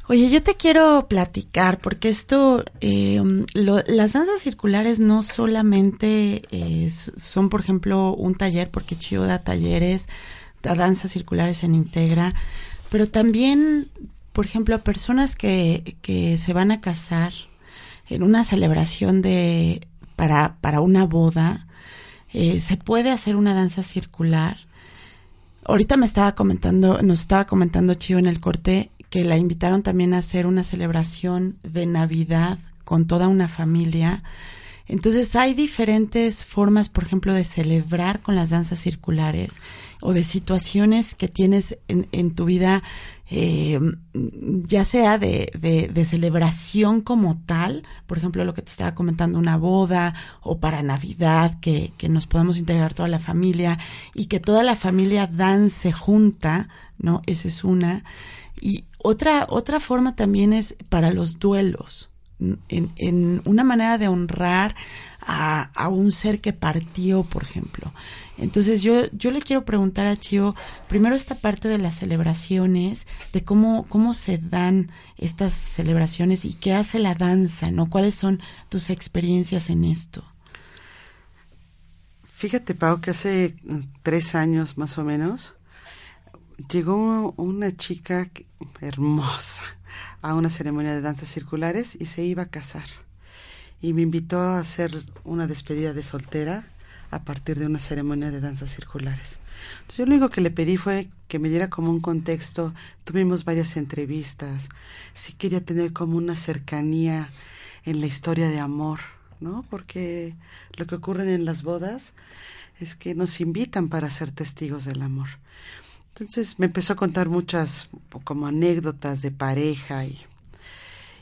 Oye, yo te quiero platicar, porque esto, eh, las danzas circulares no solamente eh, son, por ejemplo, un taller, porque Chio da talleres, da danzas circulares en Integra, pero también, por ejemplo, a personas que, que se van a casar en una celebración de para, para una boda, eh, se puede hacer una danza circular. Ahorita me estaba comentando, nos estaba comentando Chío en el corte que la invitaron también a hacer una celebración de Navidad con toda una familia. Entonces hay diferentes formas, por ejemplo, de celebrar con las danzas circulares o de situaciones que tienes en, en tu vida eh, ya sea de, de, celebración como tal, por ejemplo, lo que te estaba comentando, una boda o para Navidad, que, que nos podamos integrar toda la familia y que toda la familia dance junta, ¿no? Esa es una. Y otra, otra forma también es para los duelos. En, en, una manera de honrar a, a, un ser que partió, por ejemplo. Entonces yo, yo le quiero preguntar a Chio, primero esta parte de las celebraciones, de cómo, cómo se dan estas celebraciones y qué hace la danza, ¿no? ¿Cuáles son tus experiencias en esto? Fíjate, Pau, que hace tres años más o menos llegó una chica hermosa a una ceremonia de danzas circulares y se iba a casar. Y me invitó a hacer una despedida de soltera a partir de una ceremonia de danzas circulares. Entonces, yo lo único que le pedí fue que me diera como un contexto, tuvimos varias entrevistas, sí quería tener como una cercanía en la historia de amor, ¿no? Porque lo que ocurre en las bodas es que nos invitan para ser testigos del amor. Entonces me empezó a contar muchas como anécdotas de pareja y,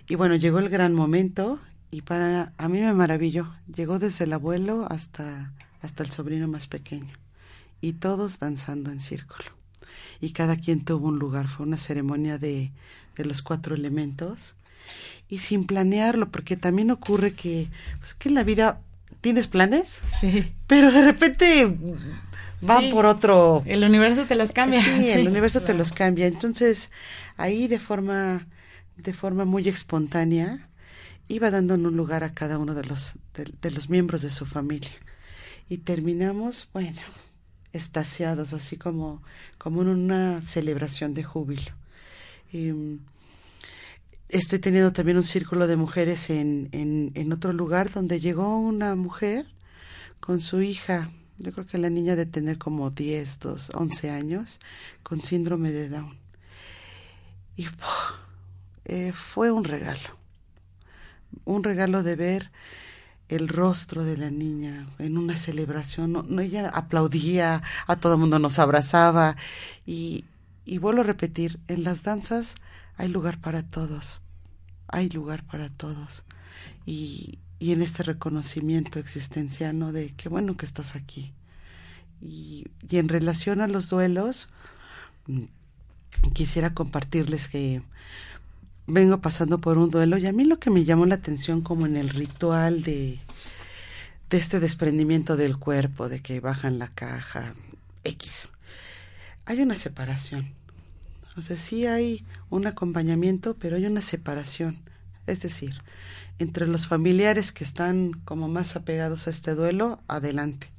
y bueno, llegó el gran momento y para a mí me maravilló. Llegó desde el abuelo hasta, hasta el sobrino más pequeño y todos danzando en círculo. Y cada quien tuvo un lugar. Fue una ceremonia de, de los cuatro elementos y sin planearlo, porque también ocurre que, pues que en la vida tienes planes, sí. pero de repente van por otro. El universo te los cambia. Sí, el universo te los cambia. Entonces, ahí de forma, de forma muy espontánea, iba dando un lugar a cada uno de los, de, los miembros de su familia. Y terminamos, bueno, estasiados, así como, como en una celebración de júbilo. Y, estoy teniendo también un círculo de mujeres en, en, en, otro lugar donde llegó una mujer con su hija, yo creo que la niña de tener como 10, 12, 11 años, con síndrome de Down. Y eh, fue un regalo, un regalo de ver el rostro de la niña en una celebración. No, ella aplaudía, a todo el mundo nos abrazaba y, y vuelvo a repetir, en las danzas hay lugar para todos, hay lugar para todos. Y, y en este reconocimiento existencial de qué bueno que estás aquí. Y, y en relación a los duelos, mm, quisiera compartirles que vengo pasando por un duelo y a mí lo que me llamó la atención como en el ritual de, de este desprendimiento del cuerpo, de que bajan la caja X, hay una separación o sea, sí hay un acompañamiento, pero hay una separación. Es decir, entre los familiares que están como más apegados a este duelo, adelante.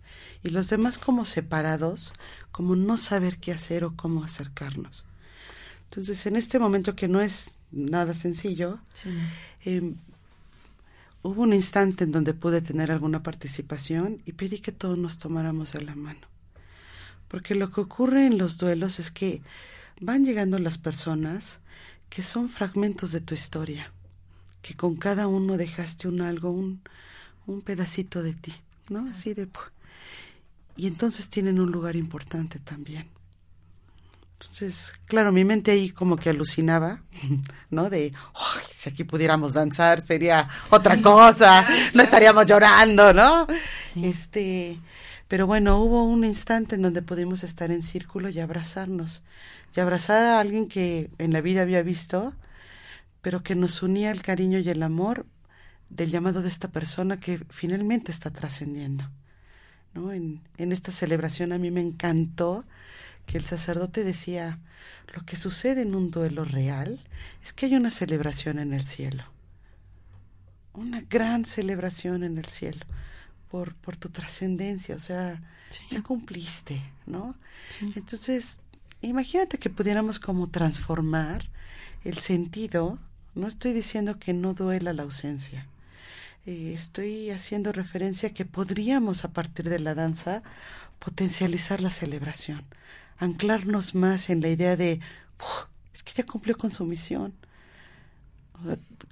Y los demás como separados, como no saber qué hacer o cómo acercarnos. Entonces, en este momento que no es nada sencillo, em, hubo un instante en donde pude tener alguna participación y pedí que todos nos tomáramos de la mano. Porque lo que ocurre en los duelos es que van llegando las personas que son fragmentos de tu historia, que con cada uno dejaste un algo, un, un pedacito de ti, ¿no? Así de... Y entonces tienen un lugar importante también. Entonces, claro, mi mente ahí como que alucinaba, (laughs) ¿no? De, si aquí pudiéramos danzar sería otra (laughs) cosa, no estaríamos llorando, ¿no? Este, pero bueno, hubo un instante en donde pudimos estar en círculo y abrazarnos y abrazar a alguien que en la vida había visto, pero que nos unía el cariño y el amor del llamado de esta persona que finalmente está trascendiendo. ¿no? En, en esta celebración a mí me encantó que el sacerdote decía, lo que sucede en un duelo real es que hay una celebración en el cielo, una gran celebración en el cielo por, por tu trascendencia, o sea, ya cumpliste, ¿no? Entonces, imagínate que pudiéramos como transformar el sentido, no estoy diciendo que no duela la ausencia, eh, estoy haciendo referencia a que podríamos a partir de la danza potencializar la celebración, anclarnos más en la idea de, es que ya cumplió con su misión.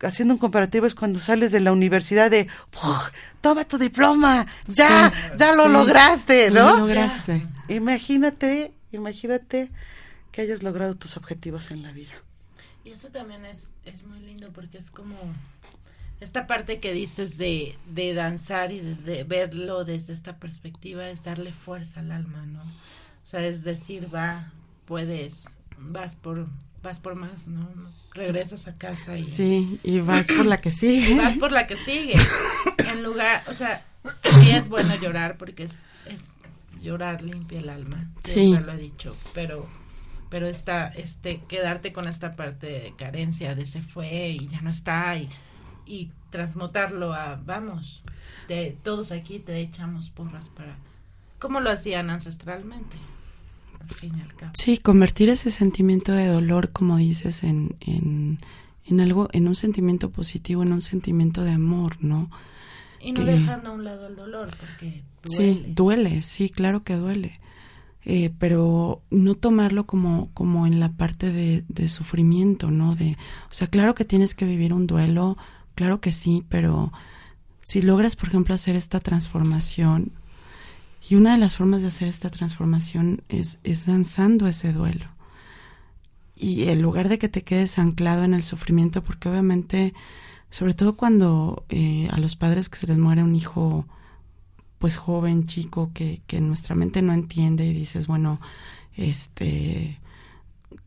Haciendo un comparativo es cuando sales de la universidad de, toma tu diploma, ya, ya lo lograste, ¿no? Lo lograste. Imagínate Imagínate que hayas logrado tus objetivos en la vida. Y eso también es, es muy lindo porque es como esta parte que dices de, de danzar y de, verlo desde esta perspectiva es darle fuerza al alma, ¿no? O sea, es decir, va, puedes, vas por vas por más, ¿no? Regresas a casa y... Sí, y vas por la que sigue. (laughs) vas por la que sigue. En lugar, o sea, sí es bueno llorar porque es, es llorar limpia el alma, sí. lo he dicho, pero pero esta, este, quedarte con esta parte de carencia, de se fue y ya no está, y, y transmutarlo a, vamos, de, todos aquí te echamos porras para, como lo hacían ancestralmente, al fin y al cabo. Sí, convertir ese sentimiento de dolor, como dices, en, en, en algo, en un sentimiento positivo, en un sentimiento de amor, ¿no? Y no dejando a un lado el dolor, porque duele. Sí, duele, sí, claro que duele. Eh, pero no tomarlo como, como en la parte de, de sufrimiento, ¿no? De, o sea, claro que tienes que vivir un duelo, claro que sí, pero si logras, por ejemplo, hacer esta transformación, y una de las formas de hacer esta transformación es, es danzando ese duelo. Y en lugar de que te quedes anclado en el sufrimiento, porque obviamente, sobre todo cuando eh, a los padres que se les muere un hijo, pues joven, chico, que, que nuestra mente no entiende y dices, bueno, este,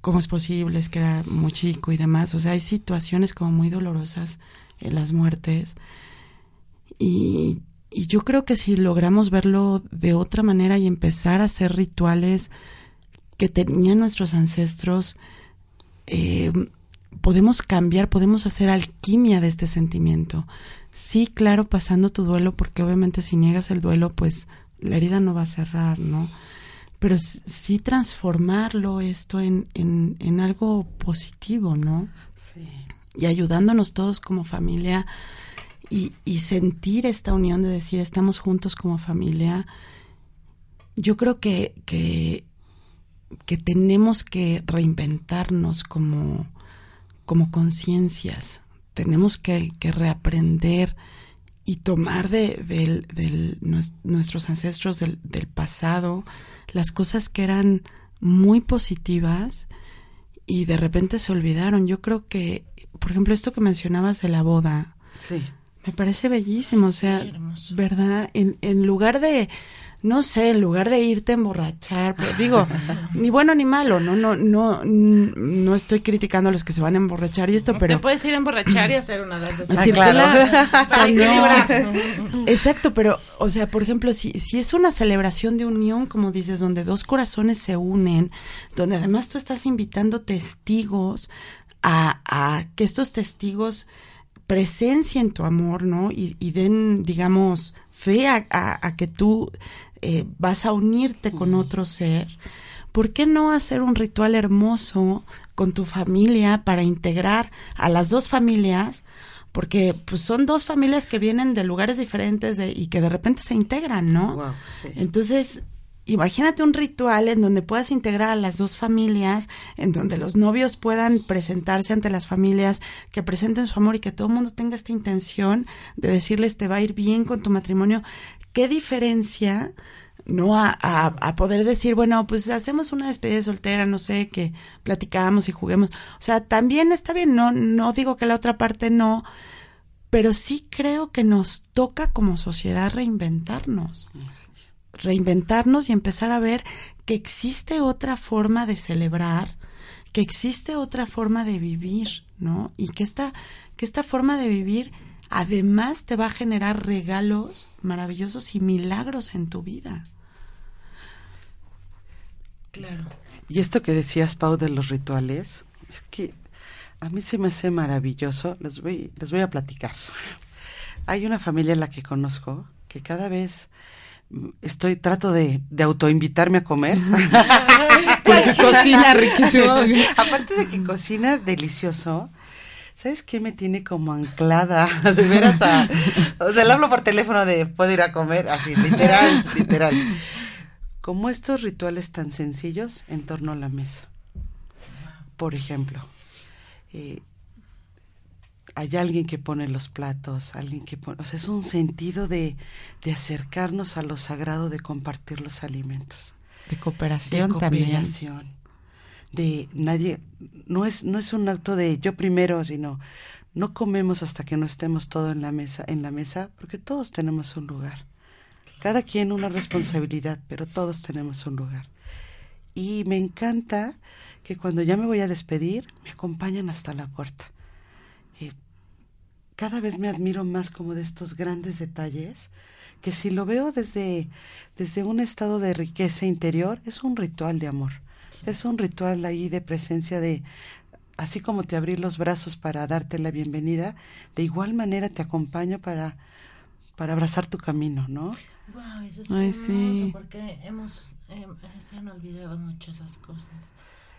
¿cómo es posible? Es que era muy chico y demás. O sea, hay situaciones como muy dolorosas en las muertes. Y, y yo creo que si logramos verlo de otra manera y empezar a hacer rituales que tenían nuestros ancestros, eh, podemos cambiar, podemos hacer alquimia de este sentimiento. Sí, claro, pasando tu duelo, porque obviamente si niegas el duelo, pues la herida no va a cerrar, ¿no? Pero sí transformarlo esto en, en, en algo positivo, ¿no? Sí. Y ayudándonos todos como familia y, y sentir esta unión de decir estamos juntos como familia. Yo creo que, que, que tenemos que reinventarnos como, como conciencias. Tenemos que, que, reaprender y tomar de, de, nuestros ancestros del, del, pasado las cosas que eran muy positivas y de repente se olvidaron. Yo creo que, por ejemplo, esto que mencionabas de la boda. Sí. Me parece bellísimo, o sea, ¿verdad? En, en lugar de, no sé, en lugar de irte a emborrachar, pues, digo, (laughs) ni bueno ni malo, no, no, no, no estoy criticando a los que se van a emborrachar y esto, pero. Te puedes ir a emborrachar y hacer una danza. Ah, claro. (laughs) Exacto, pero, o sea, por ejemplo, si, si es una celebración de unión, como dices, donde dos corazones se unen, donde además tú estás invitando testigos a, a que estos testigos presencia en tu amor, ¿no? Y, y den, digamos, fe a, a, a que tú eh, vas a unirte con otro ser. ¿Por qué no hacer un ritual hermoso con tu familia para integrar a las dos familias? Porque pues son dos familias que vienen de lugares diferentes de, y que de repente se integran, ¿no? Wow, sí. Entonces, imagínate un ritual en donde puedas integrar a las dos familias, en donde los novios puedan presentarse ante las familias, que presenten su amor y que todo el mundo tenga esta intención de decirles te va a ir bien con tu matrimonio. ¿Qué diferencia? no a, a, poder decir, bueno, pues hacemos una despedida soltera, no sé, que platicamos y juguemos. O sea, también está bien, no, no digo que la otra parte no, pero sí creo que nos toca como sociedad reinventarnos. Sí reinventarnos y empezar a ver que existe otra forma de celebrar, que existe otra forma de vivir, ¿no? Y que esta, que esta forma de vivir además te va a generar regalos maravillosos y milagros en tu vida. Claro. Y esto que decías, Pau, de los rituales, es que a mí se me hace maravilloso. Les voy, les voy a platicar. Hay una familia en la que conozco que cada vez estoy trato de, de autoinvitarme a comer. (laughs) Porque cocina riquísimo. (laughs) Aparte de que cocina delicioso sabes qué me tiene como anclada (laughs) de veras a, o sea le hablo por teléfono de puedo ir a comer así literal literal. Como estos rituales tan sencillos en torno a la mesa. Por ejemplo eh, hay alguien que pone los platos, alguien que pone, o sea, es un sentido de, de acercarnos a lo sagrado, de compartir los alimentos. De cooperación, de cooperación también. De nadie, no es, no es un acto de yo primero, sino no comemos hasta que no estemos todos en la mesa, en la mesa, porque todos tenemos un lugar. Cada quien una responsabilidad, pero todos tenemos un lugar. Y me encanta que cuando ya me voy a despedir, me acompañan hasta la puerta cada vez me admiro más como de estos grandes detalles, que si lo veo desde, desde un estado de riqueza interior, es un ritual de amor. Sí. Es un ritual ahí de presencia de, así como te abrí los brazos para darte la bienvenida, de igual manera te acompaño para, para abrazar tu camino, ¿no? Wow, eso es Ay, hermoso, sí. porque hemos, eh, se han olvidado mucho esas cosas.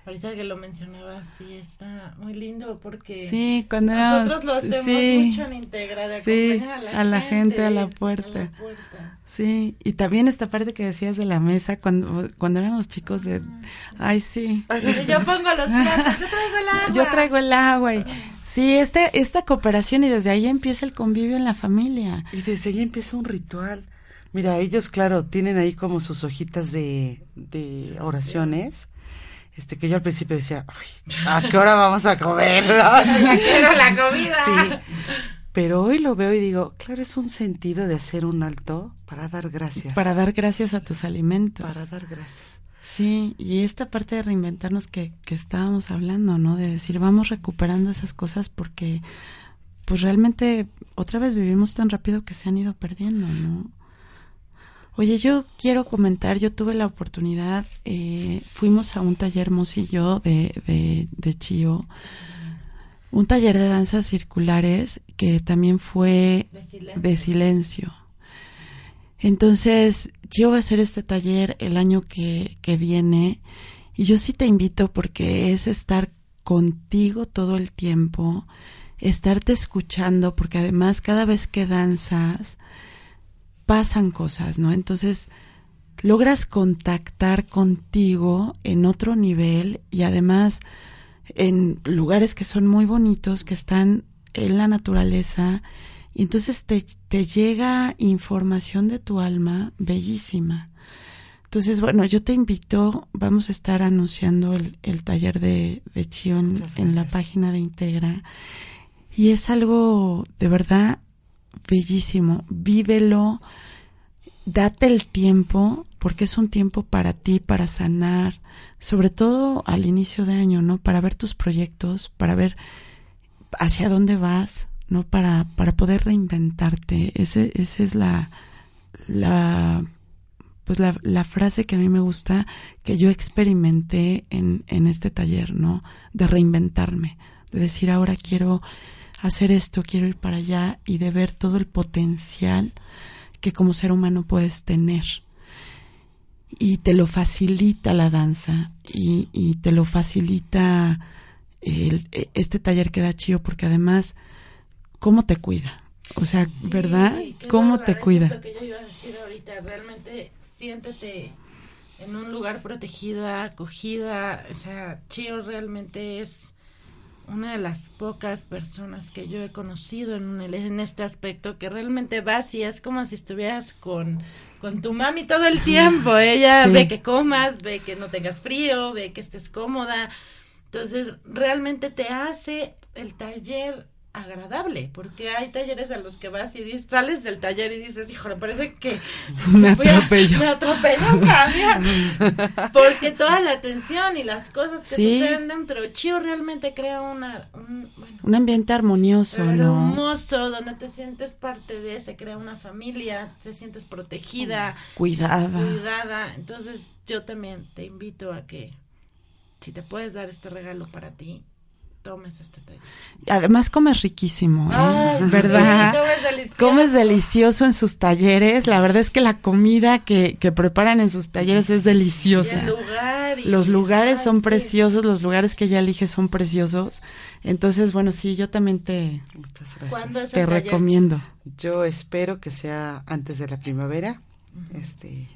Ahorita que lo mencionabas, sí, está muy lindo porque sí, cuando nosotros lo hacemos mucho en Integra, de sí, a la, a la gente, a, la puerta. Sí, y también esta parte que decías de la mesa, cuando, cuando éramos chicos de... Ay, sí. Yo pongo los platos, yo traigo el (laughs) agua. Yo traigo el agua y... Sí, este, esta cooperación y desde ahí empieza el convivio en la familia. Y desde ahí empieza un ritual. Mira, ellos, claro, tienen ahí como sus hojitas de, de oraciones este que yo al principio decía, ¿a qué hora vamos a comer? (laughs) Quiero la comida. Sí. Pero hoy lo veo y digo, claro, es un sentido de hacer un alto para dar gracias. Para dar gracias a tus alimentos. Para dar gracias. Sí, y esta parte de reinventarnos que, que estábamos hablando, ¿no? De decir, vamos recuperando esas cosas porque, pues realmente, otra vez vivimos tan rápido que se han ido perdiendo, ¿no? Oye, yo quiero comentar, yo tuve la oportunidad, eh, fuimos a un taller, Mos y yo, de, de, de Chío, un taller de danzas circulares que también fue de silencio. Entonces, yo voy a hacer este taller el año que, que viene y yo sí te invito porque es estar contigo todo el tiempo, estarte escuchando, porque además cada vez que danzas, pasan cosas, ¿no? Entonces, logras contactar contigo en otro nivel y además en lugares que son muy bonitos, que están en la naturaleza, y entonces te, te llega información de tu alma bellísima. Entonces, bueno, yo te invito, vamos a estar anunciando el, el taller de, de Chio en la página de Integra. Y es algo de verdad bellísimo, vívelo, date el tiempo, porque es un tiempo para ti, para sanar, sobre todo al inicio de año, ¿no? Para ver tus proyectos, para ver hacia dónde vas, ¿no? Para, para poder reinventarte. Ese, esa es la, la, pues la, la, frase que a mí me gusta, que yo experimenté en, en este taller, ¿no? De reinventarme, de decir ahora quiero hacer esto, quiero ir para allá y de ver todo el potencial que como ser humano puedes tener. Y te lo facilita la danza y, y te lo facilita el, este taller que da Chío porque además, ¿cómo te cuida? O sea, ¿verdad? ¿Cómo te cuida? Es lo que yo iba a decir ahorita, realmente siéntete en un lugar protegida, acogida, o sea, Chío realmente es una de las pocas personas que yo he conocido en, en este aspecto que realmente vas y es como si estuvieras con, con tu mami todo el tiempo. (laughs) Ella ve que comas, ve que no tengas frío, ve que estés cómoda. Entonces, realmente te hace el taller agradable, porque hay talleres a los que vas y dices, sales del taller y dices, hijo, me parece que (laughs) me atropelló, me atropelló (laughs) porque toda la atención y las cosas que suceden dentro, Chío realmente crea una, un, un ambiente armonioso, hermoso, donde te sientes parte de, se crea una familia, te sientes protegida, cuidada, cuidada, entonces yo también te invito a que si te puedes dar este regalo para ti, tomes este té. Además comes riquísimo, ¿eh? ¿verdad? comes, delicioso. comes delicioso en sus talleres. La verdad es que la comida que, que preparan en sus talleres es deliciosa. el lugar los lugares son preciosos, los lugares que ella elige son preciosos. Entonces, bueno, sí, yo también te, te recomiendo. Yo espero que sea antes de la primavera. Este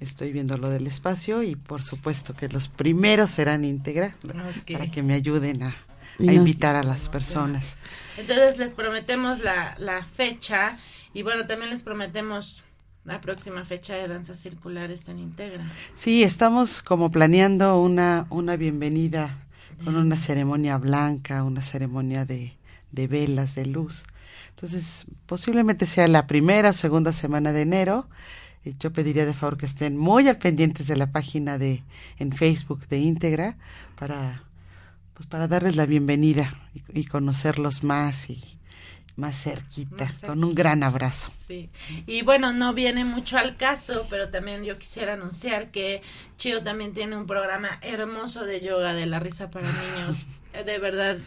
estoy viendo lo del espacio y por supuesto que los primeros serán íntegra para que me ayuden a, a invitar a las personas. Entonces les prometemos la, la fecha y bueno, también les prometemos la próxima fecha de danzas circulares en Integra. Sí, estamos como planeando una, una bienvenida con una ceremonia blanca, una ceremonia de, de velas, de luz. Entonces, posiblemente sea la primera o segunda semana de enero. Yo pediría de favor que estén muy al pendientes de la página de en Facebook de Integra para pues para darles la bienvenida y, conocerlos más y más cerquita, con un gran abrazo. Sí. Y bueno, no viene mucho al caso, pero también yo quisiera anunciar que Chio también tiene un programa hermoso de yoga de la risa para (laughs) niños. de verdad,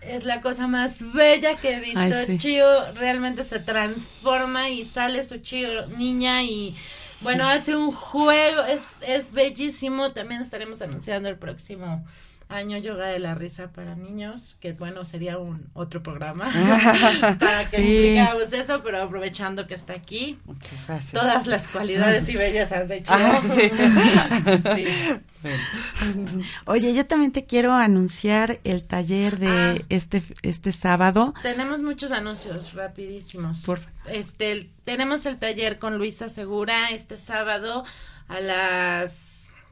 es la cosa más bella que he visto. Chio realmente se transforma y sale su Chio niña y Bueno, hace un juego, es, es bellísimo. También estaremos anunciando el próximo año yoga de la risa para niños, que bueno, sería un otro programa (laughs) para que Sí. eso, pero aprovechando que está aquí, Muchas gracias. todas las cualidades y bellezas de Chio. Ah, sí. Sí. Oye, yo también te quiero anunciar el taller de Ah. este este sábado. Tenemos muchos anuncios rapidísimos. Por- Este, el- tenemos el taller con Luisa Segura este sábado a las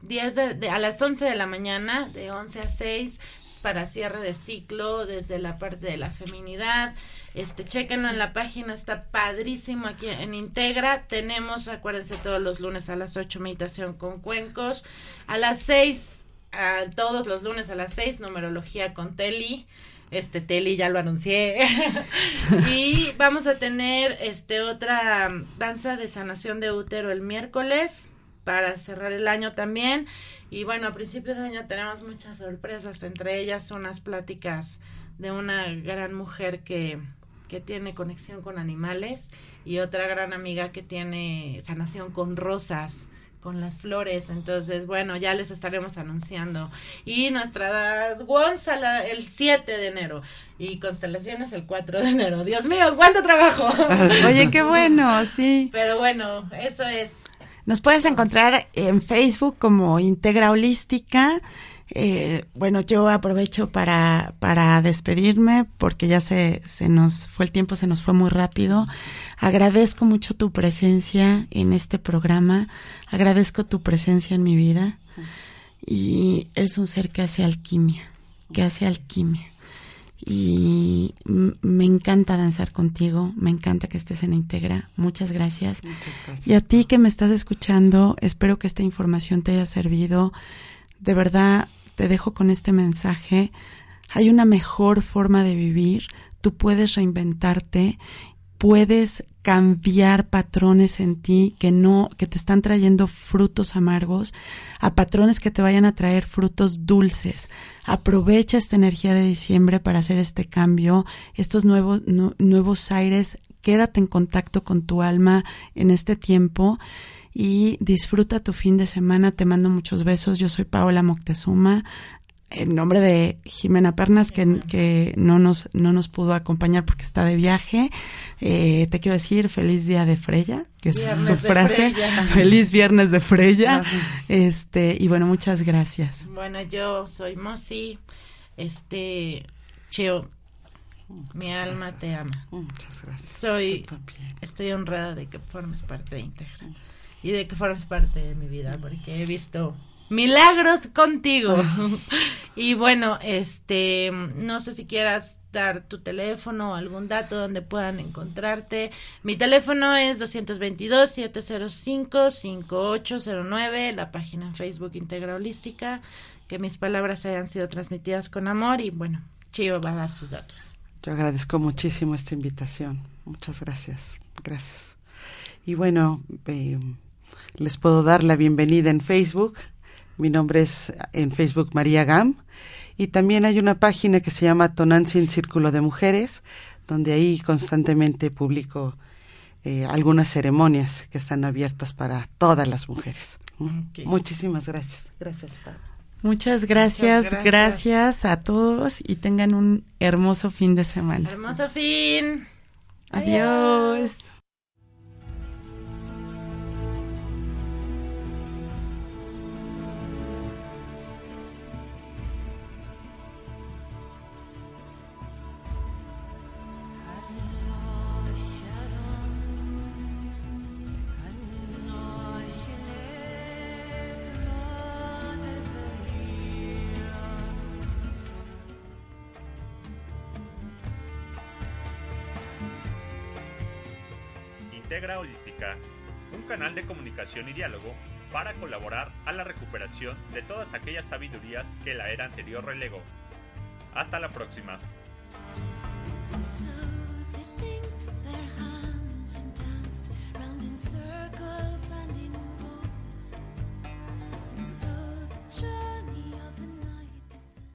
10 de, a las 11 de la mañana, de 11 a 6 para cierre de ciclo desde la parte de la feminidad. Este, chéquenlo en la página, está padrísimo aquí en Integra. Tenemos, acuérdense, todos los lunes a las 8 meditación con cuencos. A las 6, a, todos los lunes a las 6, numerología con Teli. Este Teli ya lo anuncié. (laughs) y vamos a tener este otra danza de sanación de útero el miércoles para cerrar el año también. Y bueno, a principio de año tenemos muchas sorpresas, entre ellas unas pláticas de una gran mujer que, que tiene conexión con animales y otra gran amiga que tiene sanación con rosas con las flores, entonces bueno, ya les estaremos anunciando. Y nuestra Gonzala el 7 de enero y Constelaciones el 4 de enero. Dios mío, cuánto trabajo. (laughs) Oye, qué bueno, sí. Pero bueno, eso es. Nos puedes encontrar en Facebook como Integra Holística. Eh, bueno, yo aprovecho para, para despedirme porque ya se, se nos fue el tiempo, se nos fue muy rápido. Agradezco mucho tu presencia en este programa. Agradezco tu presencia en mi vida. Y eres un ser que hace alquimia, que hace alquimia. Y me encanta danzar contigo, me encanta que estés en Integra. Muchas gracias. Muchas gracias. Y a ti que me estás escuchando, espero que esta información te haya servido. De verdad, te dejo con este mensaje. Hay una mejor forma de vivir. Tú puedes reinventarte, puedes cambiar patrones en ti que no, que te están trayendo frutos amargos, a patrones que te vayan a traer frutos dulces. Aprovecha esta energía de diciembre para hacer este cambio, estos nuevos, nu- nuevos aires. Quédate en contacto con tu alma en este tiempo y disfruta tu fin de semana. Te mando muchos besos. Yo soy Paola Moctezuma. En nombre de Jimena Pernas, que, que no, nos, no nos pudo acompañar porque está de viaje, eh, te quiero decir feliz día de Freya, que es Viernes su frase. (laughs) Feliz viernes de Freya. Este, y bueno, muchas gracias. Bueno, yo soy Mosi. Este, Cheo, mi alma te ama. Muchas gracias. Soy, estoy honrada de que formes parte de Integra y de que formes parte de mi vida porque he visto milagros contigo. (laughs) y bueno, este, no sé si quieras dar tu teléfono o algún dato donde puedan encontrarte. Mi teléfono es 222-705-5809, la página en Facebook Integra Holística, que mis palabras hayan sido transmitidas con amor y bueno, Chio va a dar sus datos. Yo agradezco muchísimo esta invitación. Muchas gracias. Gracias. Y bueno, eh, les puedo dar la bienvenida en Facebook. Mi nombre es en Facebook María Gam. Y también hay una página que se llama Tonantzin Círculo de Mujeres, donde ahí constantemente publico eh, algunas ceremonias que están abiertas para todas las mujeres. ¿Mm? Muchísimas gracias. Gracias, Pablo. Muchas gracias, Muchas gracias, gracias. a todos y tengan un hermoso fin de semana. Hermoso fin. Adiós. Canal de comunicación y diálogo para colaborar a la recuperación de todas aquellas sabidurías que la era anterior relegó. Hasta la próxima.